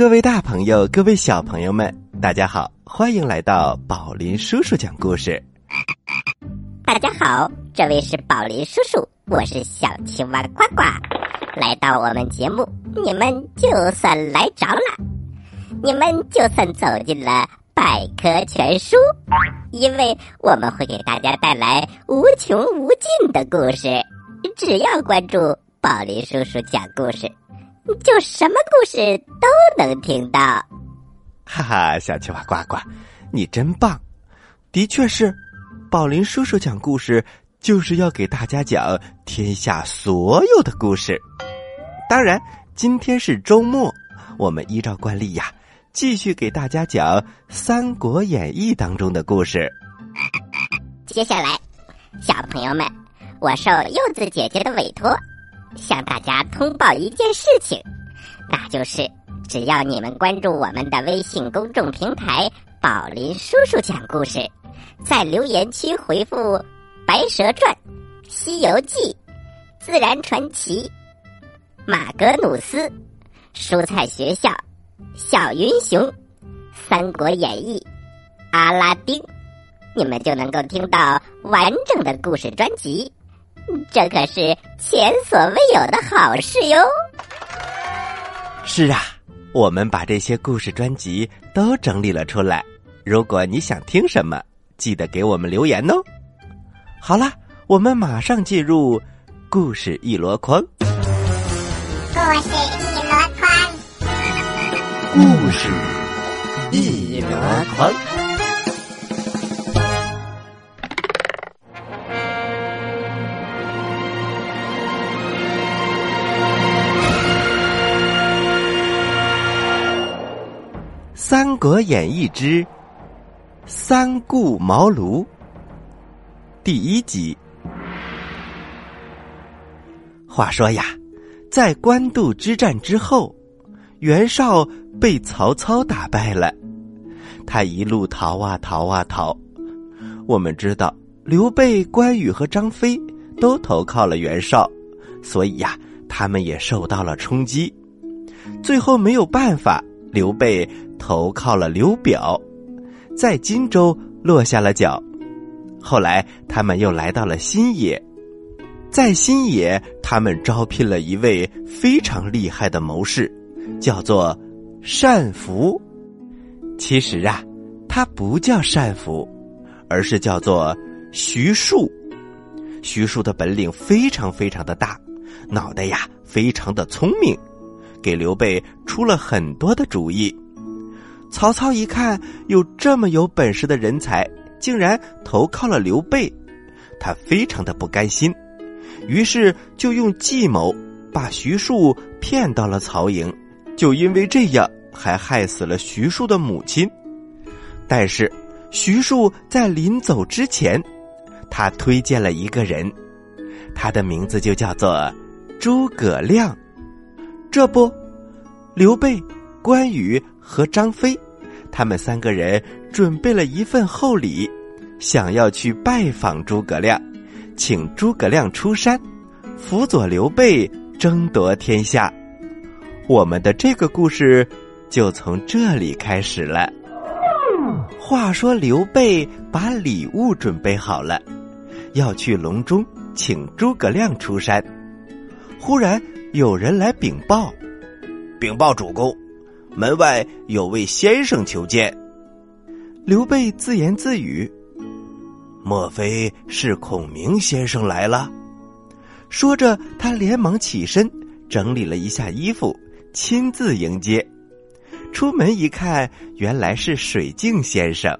各位大朋友，各位小朋友们，大家好，欢迎来到宝林叔叔讲故事。大家好，这位是宝林叔叔，我是小青蛙呱呱。来到我们节目，你们就算来着了，你们就算走进了百科全书，因为我们会给大家带来无穷无尽的故事。只要关注宝林叔叔讲故事。就什么故事都能听到，哈哈！小青蛙呱呱，你真棒！的确是，宝林叔叔讲故事就是要给大家讲天下所有的故事。当然，今天是周末，我们依照惯例呀，继续给大家讲《三国演义》当中的故事。接下来，小朋友们，我受柚子姐姐的委托。向大家通报一件事情，那就是只要你们关注我们的微信公众平台“宝林叔叔讲故事”，在留言区回复《白蛇传》《西游记》《自然传奇》《马格努斯》《蔬菜学校》《小云熊》《三国演义》《阿拉丁》，你们就能够听到完整的故事专辑。这可是前所未有的好事哟！是啊，我们把这些故事专辑都整理了出来。如果你想听什么，记得给我们留言哦。好了，我们马上进入故事一箩筐。故事一箩筐，故事一箩筐。《国演义》之三顾茅庐第一集。话说呀，在官渡之战之后，袁绍被曹操打败了。他一路逃啊逃啊逃。我们知道，刘备、关羽和张飞都投靠了袁绍，所以呀，他们也受到了冲击。最后没有办法，刘备。投靠了刘表，在荆州落下了脚。后来他们又来到了新野，在新野，他们招聘了一位非常厉害的谋士，叫做单福。其实啊，他不叫单福，而是叫做徐庶。徐庶的本领非常非常的大，脑袋呀非常的聪明，给刘备出了很多的主意。曹操一看有这么有本事的人才，竟然投靠了刘备，他非常的不甘心，于是就用计谋把徐庶骗到了曹营，就因为这样还害死了徐庶的母亲。但是徐庶在临走之前，他推荐了一个人，他的名字就叫做诸葛亮。这不，刘备。关羽和张飞，他们三个人准备了一份厚礼，想要去拜访诸葛亮，请诸葛亮出山，辅佐刘备争夺天下。我们的这个故事就从这里开始了。话说刘备把礼物准备好了，要去隆中请诸葛亮出山。忽然有人来禀报，禀报主公。门外有位先生求见。刘备自言自语：“莫非是孔明先生来了？”说着，他连忙起身，整理了一下衣服，亲自迎接。出门一看，原来是水镜先生。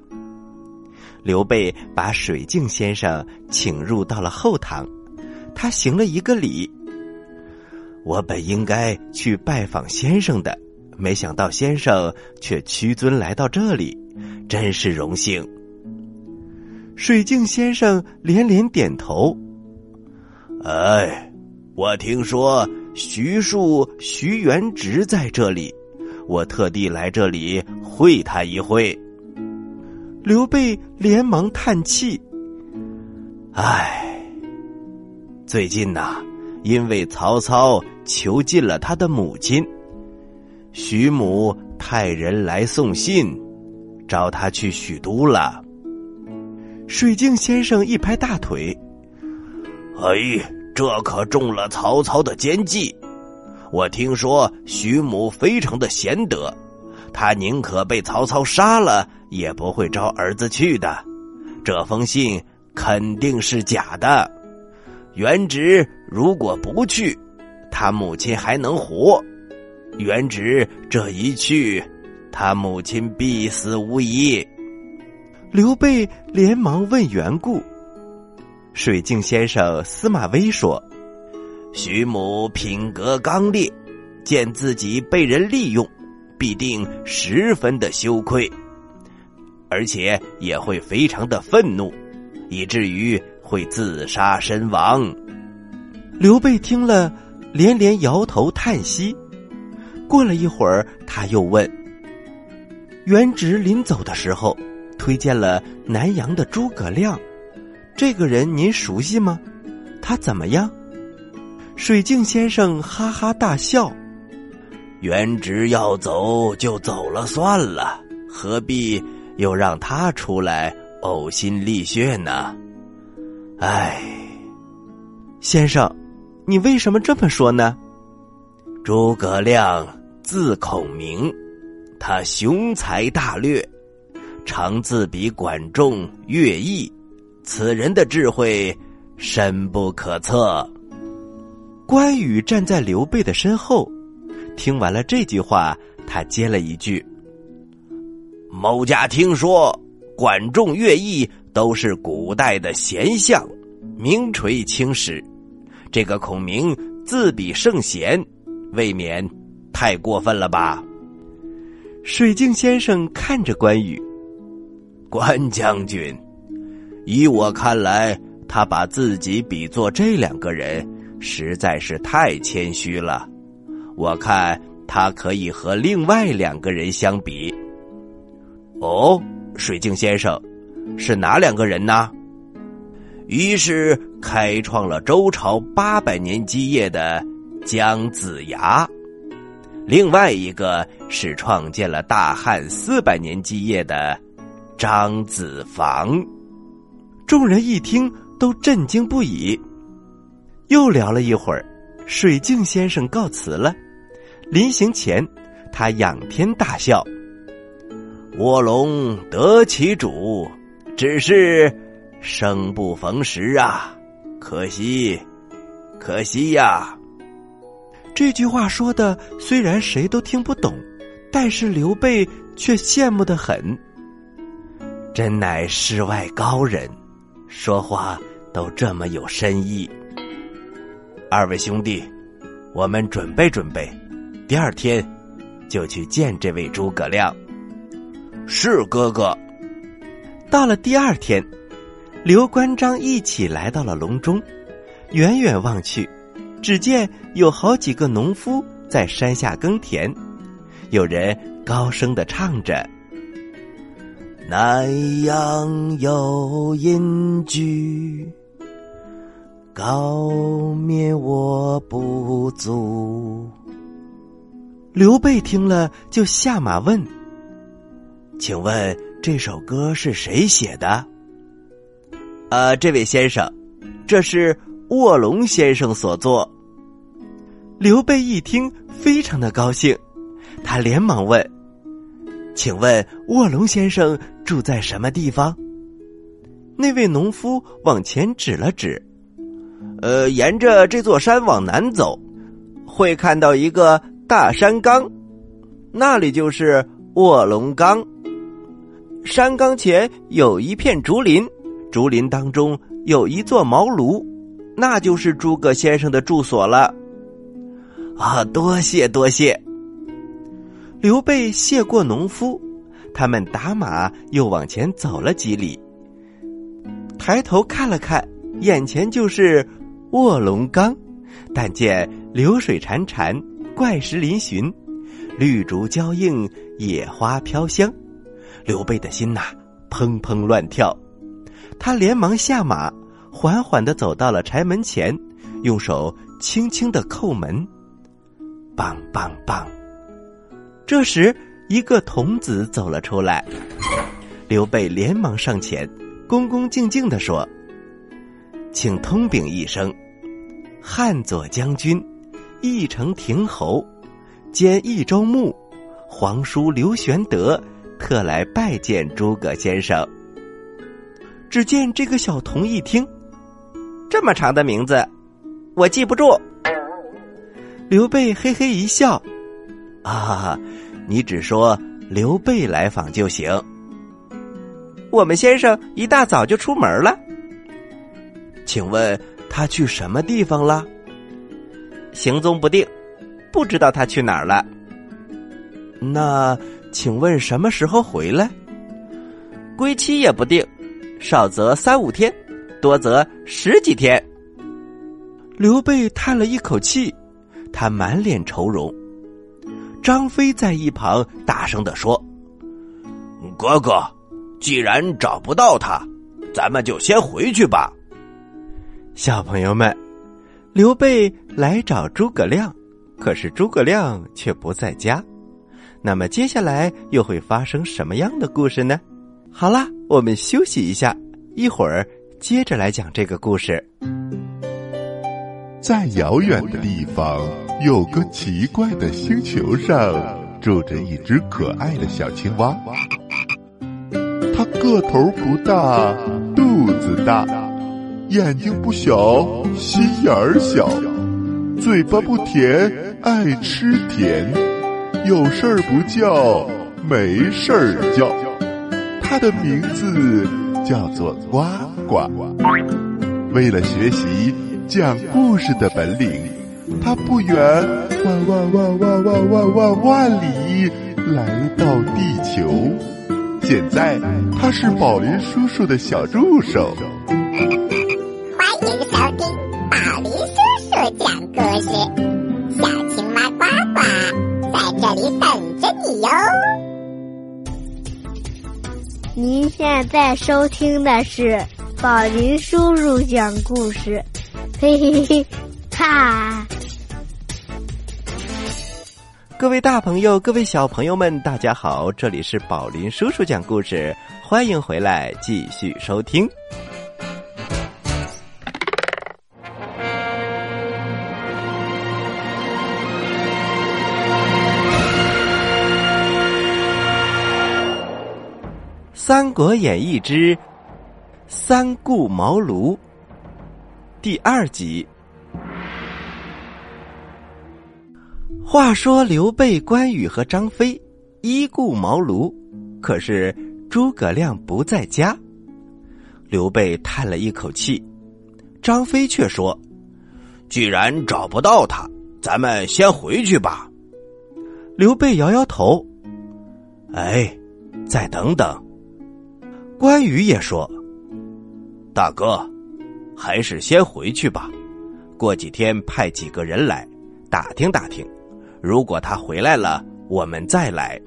刘备把水镜先生请入到了后堂，他行了一个礼：“我本应该去拜访先生的。”没想到先生却屈尊来到这里，真是荣幸。水镜先生连连点头。哎，我听说徐庶、徐元直在这里，我特地来这里会他一会。刘备连忙叹气：“唉，最近呐，因为曹操囚禁了他的母亲。”徐母派人来送信，找他去许都了。水镜先生一拍大腿：“哎，这可中了曹操的奸计！我听说徐母非常的贤德，他宁可被曹操杀了，也不会招儿子去的。这封信肯定是假的。元直如果不去，他母亲还能活；元直这一去，他母亲必死无疑。”刘备连忙问缘故。水镜先生司马威说：“徐母品格刚烈，见自己被人利用，必定十分的羞愧，而且也会非常的愤怒，以至于会自杀身亡。”刘备听了，连连摇头叹息。过了一会儿，他又问：“元直临走的时候。”推荐了南阳的诸葛亮，这个人您熟悉吗？他怎么样？水镜先生哈哈大笑。元直要走就走了算了，何必又让他出来呕心沥血呢？唉，先生，你为什么这么说呢？诸葛亮字孔明，他雄才大略。常自比管仲、乐毅，此人的智慧深不可测。关羽站在刘备的身后，听完了这句话，他接了一句：“某家听说，管仲、乐毅都是古代的贤相，名垂青史。这个孔明自比圣贤，未免太过分了吧？”水镜先生看着关羽。关将军，以我看来，他把自己比作这两个人，实在是太谦虚了。我看他可以和另外两个人相比。哦，水镜先生，是哪两个人呢？于是开创了周朝八百年基业的姜子牙，另外一个是创建了大汉四百年基业的。张子房，众人一听都震惊不已。又聊了一会儿，水镜先生告辞了。临行前，他仰天大笑：“卧龙得其主，只是生不逢时啊！可惜，可惜呀！”这句话说的虽然谁都听不懂，但是刘备却羡慕的很。真乃世外高人，说话都这么有深意。二位兄弟，我们准备准备，第二天就去见这位诸葛亮。是哥哥。到了第二天，刘关张一起来到了隆中，远远望去，只见有好几个农夫在山下耕田，有人高声的唱着。南阳有隐居，高灭我不足。刘备听了，就下马问：“请问这首歌是谁写的？”“呃，这位先生，这是卧龙先生所作。”刘备一听，非常的高兴，他连忙问。请问卧龙先生住在什么地方？那位农夫往前指了指，呃，沿着这座山往南走，会看到一个大山岗，那里就是卧龙岗。山岗前有一片竹林，竹林当中有一座茅庐，那就是诸葛先生的住所了。啊，多谢多谢。刘备谢过农夫，他们打马又往前走了几里。抬头看了看，眼前就是卧龙岗，但见流水潺潺，怪石嶙峋，绿竹交映，野花飘香。刘备的心呐，砰砰乱跳。他连忙下马，缓缓的走到了柴门前，用手轻轻的叩门，梆梆梆。这时，一个童子走了出来。刘备连忙上前，恭恭敬敬的说：“请通禀一声，汉左将军，义城亭侯，兼益州牧，皇叔刘玄德，特来拜见诸葛先生。”只见这个小童一听，这么长的名字，我记不住。刘备嘿嘿一笑：“啊，你只说刘备来访就行。”我们先生一大早就出门了，请问他去什么地方了？行踪不定，不知道他去哪儿了。那请问什么时候回来？归期也不定，少则三五天，多则十几天。刘备叹了一口气，他满脸愁容。张飞在一旁大声的说：“哥哥。”既然找不到他，咱们就先回去吧。小朋友们，刘备来找诸葛亮，可是诸葛亮却不在家。那么接下来又会发生什么样的故事呢？好啦，我们休息一下，一会儿接着来讲这个故事。在遥远的地方，有个奇怪的星球上，住着一只可爱的小青蛙。它个头不大，肚子大，眼睛不小，心眼儿小，嘴巴不甜，爱吃甜，有事儿不叫，没事儿叫。它的名字叫做呱呱。为了学习讲故事的本领，他不远万万万万万万万万里来到地球。现在他是宝林叔叔的小助手。您现在收听的是宝林叔叔讲故事，嘿嘿嘿，哈。各位大朋友，各位小朋友们，大家好！这里是宝林叔叔讲故事，欢迎回来继续收听。《三国演义之三顾茅庐》第二集。话说刘备、关羽和张飞依顾茅庐，可是诸葛亮不在家。刘备叹了一口气，张飞却说：“既然找不到他，咱们先回去吧。”刘备摇摇头：“哎，再等等。”关羽也说：“大哥，还是先回去吧，过几天派几个人来打听打听。”如果他回来了，我们再来。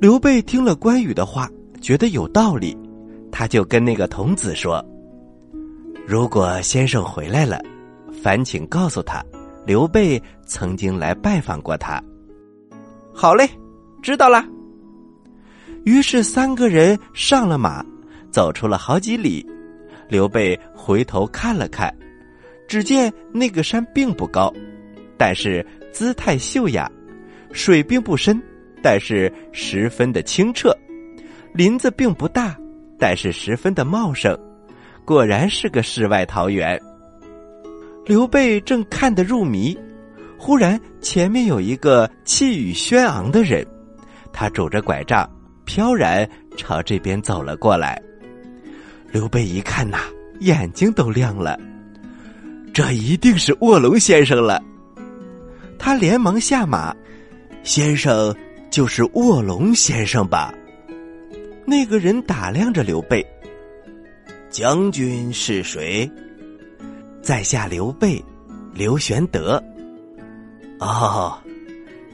刘备听了关羽的话，觉得有道理，他就跟那个童子说：“如果先生回来了，烦请告诉他，刘备曾经来拜访过他。”好嘞，知道了。于是三个人上了马，走出了好几里。刘备回头看了看，只见那个山并不高，但是。姿态秀雅，水并不深，但是十分的清澈；林子并不大，但是十分的茂盛。果然是个世外桃源。刘备正看得入迷，忽然前面有一个气宇轩昂的人，他拄着拐杖，飘然朝这边走了过来。刘备一看呐，眼睛都亮了，这一定是卧龙先生了。他连忙下马，先生就是卧龙先生吧？那个人打量着刘备，将军是谁？在下刘备，刘玄德。哦，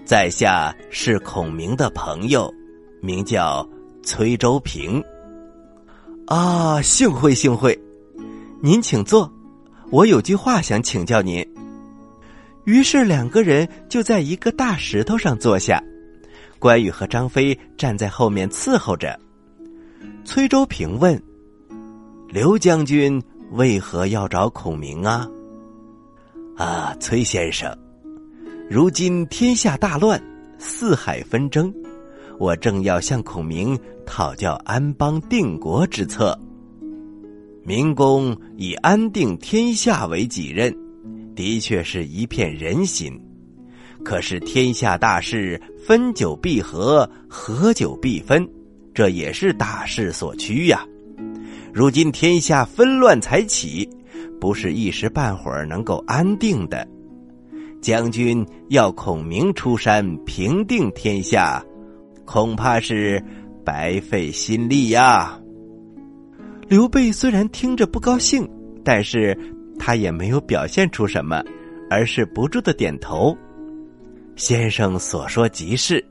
在下是孔明的朋友，名叫崔周平。啊，幸会幸会，您请坐，我有句话想请教您。于是两个人就在一个大石头上坐下，关羽和张飞站在后面伺候着。崔周平问：“刘将军为何要找孔明啊？”啊，崔先生，如今天下大乱，四海纷争，我正要向孔明讨教安邦定国之策。明公以安定天下为己任，的确是一片人心。可是天下大事，分久必合，合久必分，这也是大势所趋呀。如今天下纷乱才起，不是一时半会儿能够安定的。将军要孔明出山平定天下，恐怕是白费心力呀。刘备虽然听着不高兴，但是他也没有表现出什么，而是不住的点头。先生所说极是，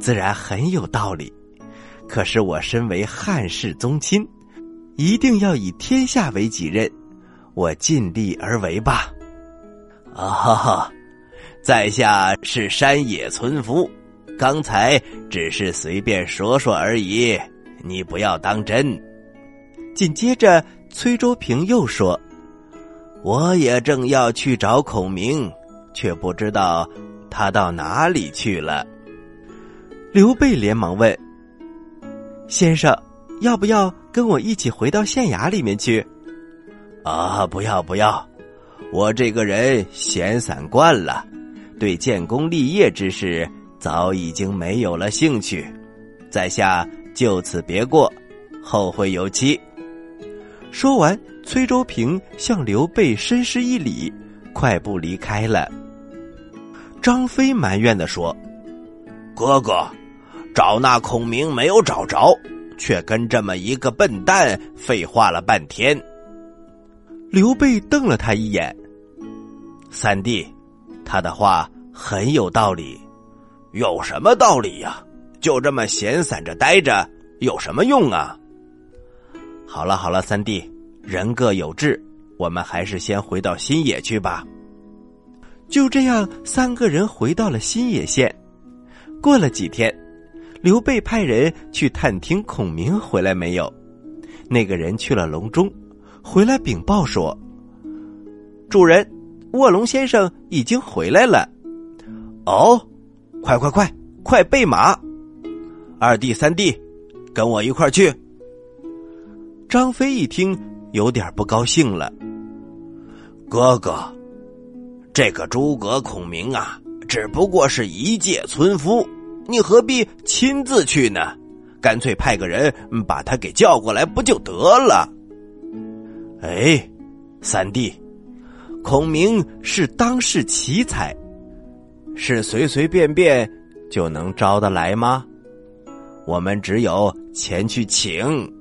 自然很有道理。可是我身为汉室宗亲，一定要以天下为己任，我尽力而为吧。啊哈哈，在下是山野村夫，刚才只是随便说说而已，你不要当真。紧接着，崔周平又说：“我也正要去找孔明，却不知道他到哪里去了。”刘备连忙问：“先生，要不要跟我一起回到县衙里面去？”“啊，不要不要，我这个人闲散惯了，对建功立业之事早已经没有了兴趣。在下就此别过，后会有期。”说完，崔州平向刘备深施一礼，快步离开了。张飞埋怨的说：“哥哥，找那孔明没有找着，却跟这么一个笨蛋废话了半天。”刘备瞪了他一眼：“三弟，他的话很有道理。有什么道理呀？就这么闲散着待着，有什么用啊？”好了好了，三弟，人各有志，我们还是先回到新野去吧。就这样，三个人回到了新野县。过了几天，刘备派人去探听孔明回来没有。那个人去了隆中，回来禀报说：“主人，卧龙先生已经回来了。”哦，快快快，快备马！二弟三弟，跟我一块去。张飞一听，有点不高兴了。哥哥，这个诸葛孔明啊，只不过是一介村夫，你何必亲自去呢？干脆派个人把他给叫过来，不就得了？哎，三弟，孔明是当世奇才，是随随便便就能招得来吗？我们只有前去请。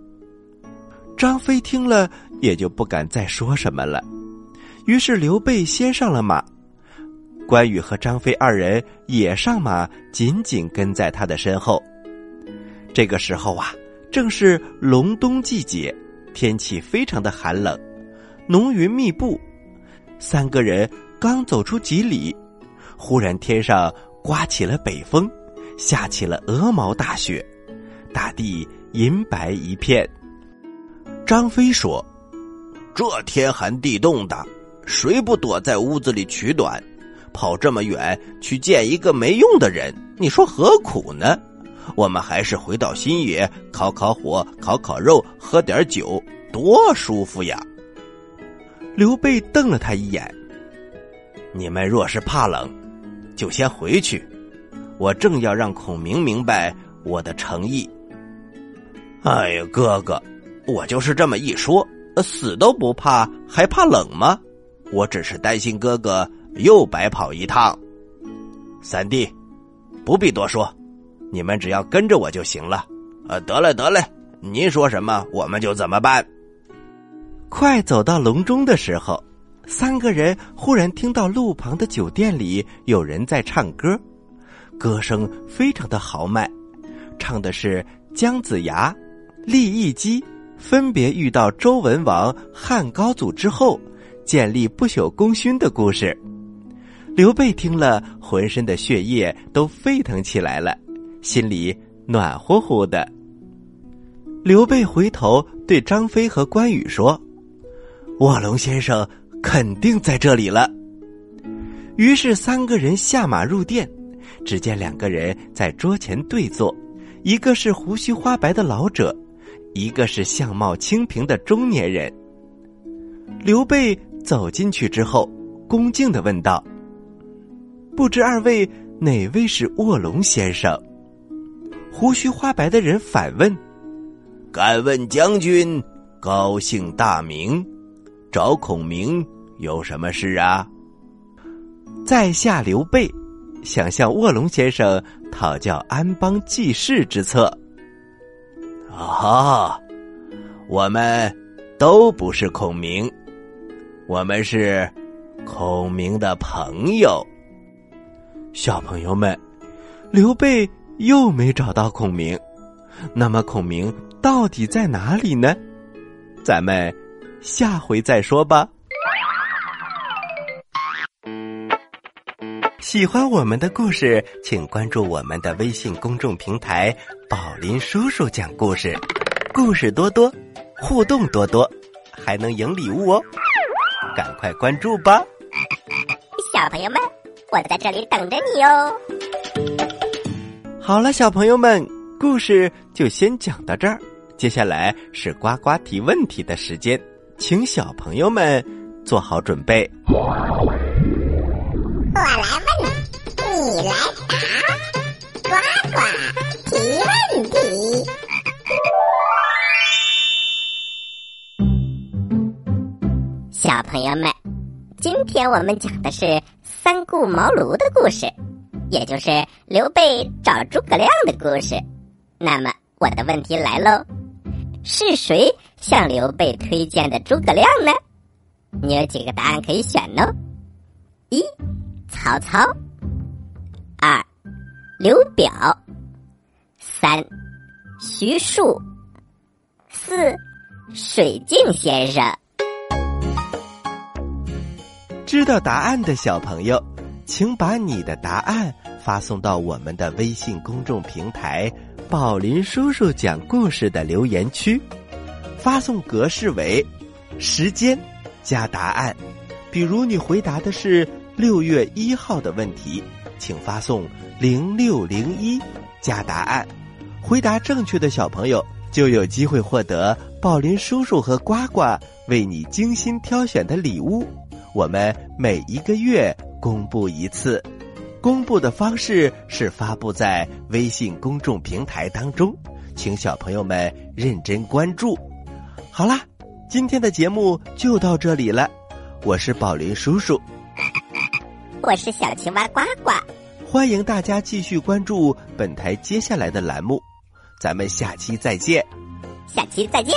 张飞听了，也就不敢再说什么了。于是刘备先上了马，关羽和张飞二人也上马，紧紧跟在他的身后。这个时候啊，正是隆冬季节，天气非常的寒冷，浓云密布。三个人刚走出几里，忽然天上刮起了北风，下起了鹅毛大雪，大地银白一片。张飞说：“这天寒地冻的，谁不躲在屋子里取暖？跑这么远去见一个没用的人，你说何苦呢？我们还是回到新野，烤烤火，烤烤肉，喝点酒，多舒服呀！”刘备瞪了他一眼：“你们若是怕冷，就先回去。我正要让孔明明白我的诚意。”哎呀，哥哥！我就是这么一说，死都不怕，还怕冷吗？我只是担心哥哥又白跑一趟。三弟，不必多说，你们只要跟着我就行了。呃，得嘞，得嘞，您说什么我们就怎么办。快走到隆中的时候，三个人忽然听到路旁的酒店里有人在唱歌，歌声非常的豪迈，唱的是姜子牙、利益姬。分别遇到周文王、汉高祖之后，建立不朽功勋的故事。刘备听了，浑身的血液都沸腾起来了，心里暖乎乎的。刘备回头对张飞和关羽说：“卧龙先生肯定在这里了。”于是三个人下马入殿，只见两个人在桌前对坐，一个是胡须花白的老者，一个是相貌清平的中年人。刘备走进去之后，恭敬的问道：“不知二位哪位是卧龙先生？”胡须花白的人反问：“敢问将军高姓大名？找孔明有什么事啊？”在下刘备，想向卧龙先生讨教安邦济世之策。啊，我们都不是孔明，我们是孔明的朋友。小朋友们，刘备又没找到孔明，那么孔明到底在哪里呢？咱们下回再说吧。喜欢我们的故事，请关注我们的微信公众平台“宝林叔叔讲故事”，故事多多，互动多多，还能赢礼物哦！赶快关注吧！小朋友们，我在这里等着你哦。好了，小朋友们，故事就先讲到这儿，接下来是呱呱提问题的时间，请小朋友们做好准备。我来来答，呱呱提问题。小朋友们，今天我们讲的是三顾茅庐的故事，也就是刘备找诸葛亮的故事。那么我的问题来喽，是谁向刘备推荐的诸葛亮呢？你有几个答案可以选呢？一。曹操，二，刘表，三，徐庶，四，水镜先生。知道答案的小朋友，请把你的答案发送到我们的微信公众平台“宝林叔叔讲故事”的留言区，发送格式为时间加答案。比如你回答的是。六月一号的问题，请发送零六零一加答案。回答正确的小朋友就有机会获得宝林叔叔和呱呱为你精心挑选的礼物。我们每一个月公布一次，公布的方式是发布在微信公众平台当中，请小朋友们认真关注。好啦，今天的节目就到这里了，我是宝林叔叔。我是小青蛙呱呱，欢迎大家继续关注本台接下来的栏目，咱们下期再见，下期再见。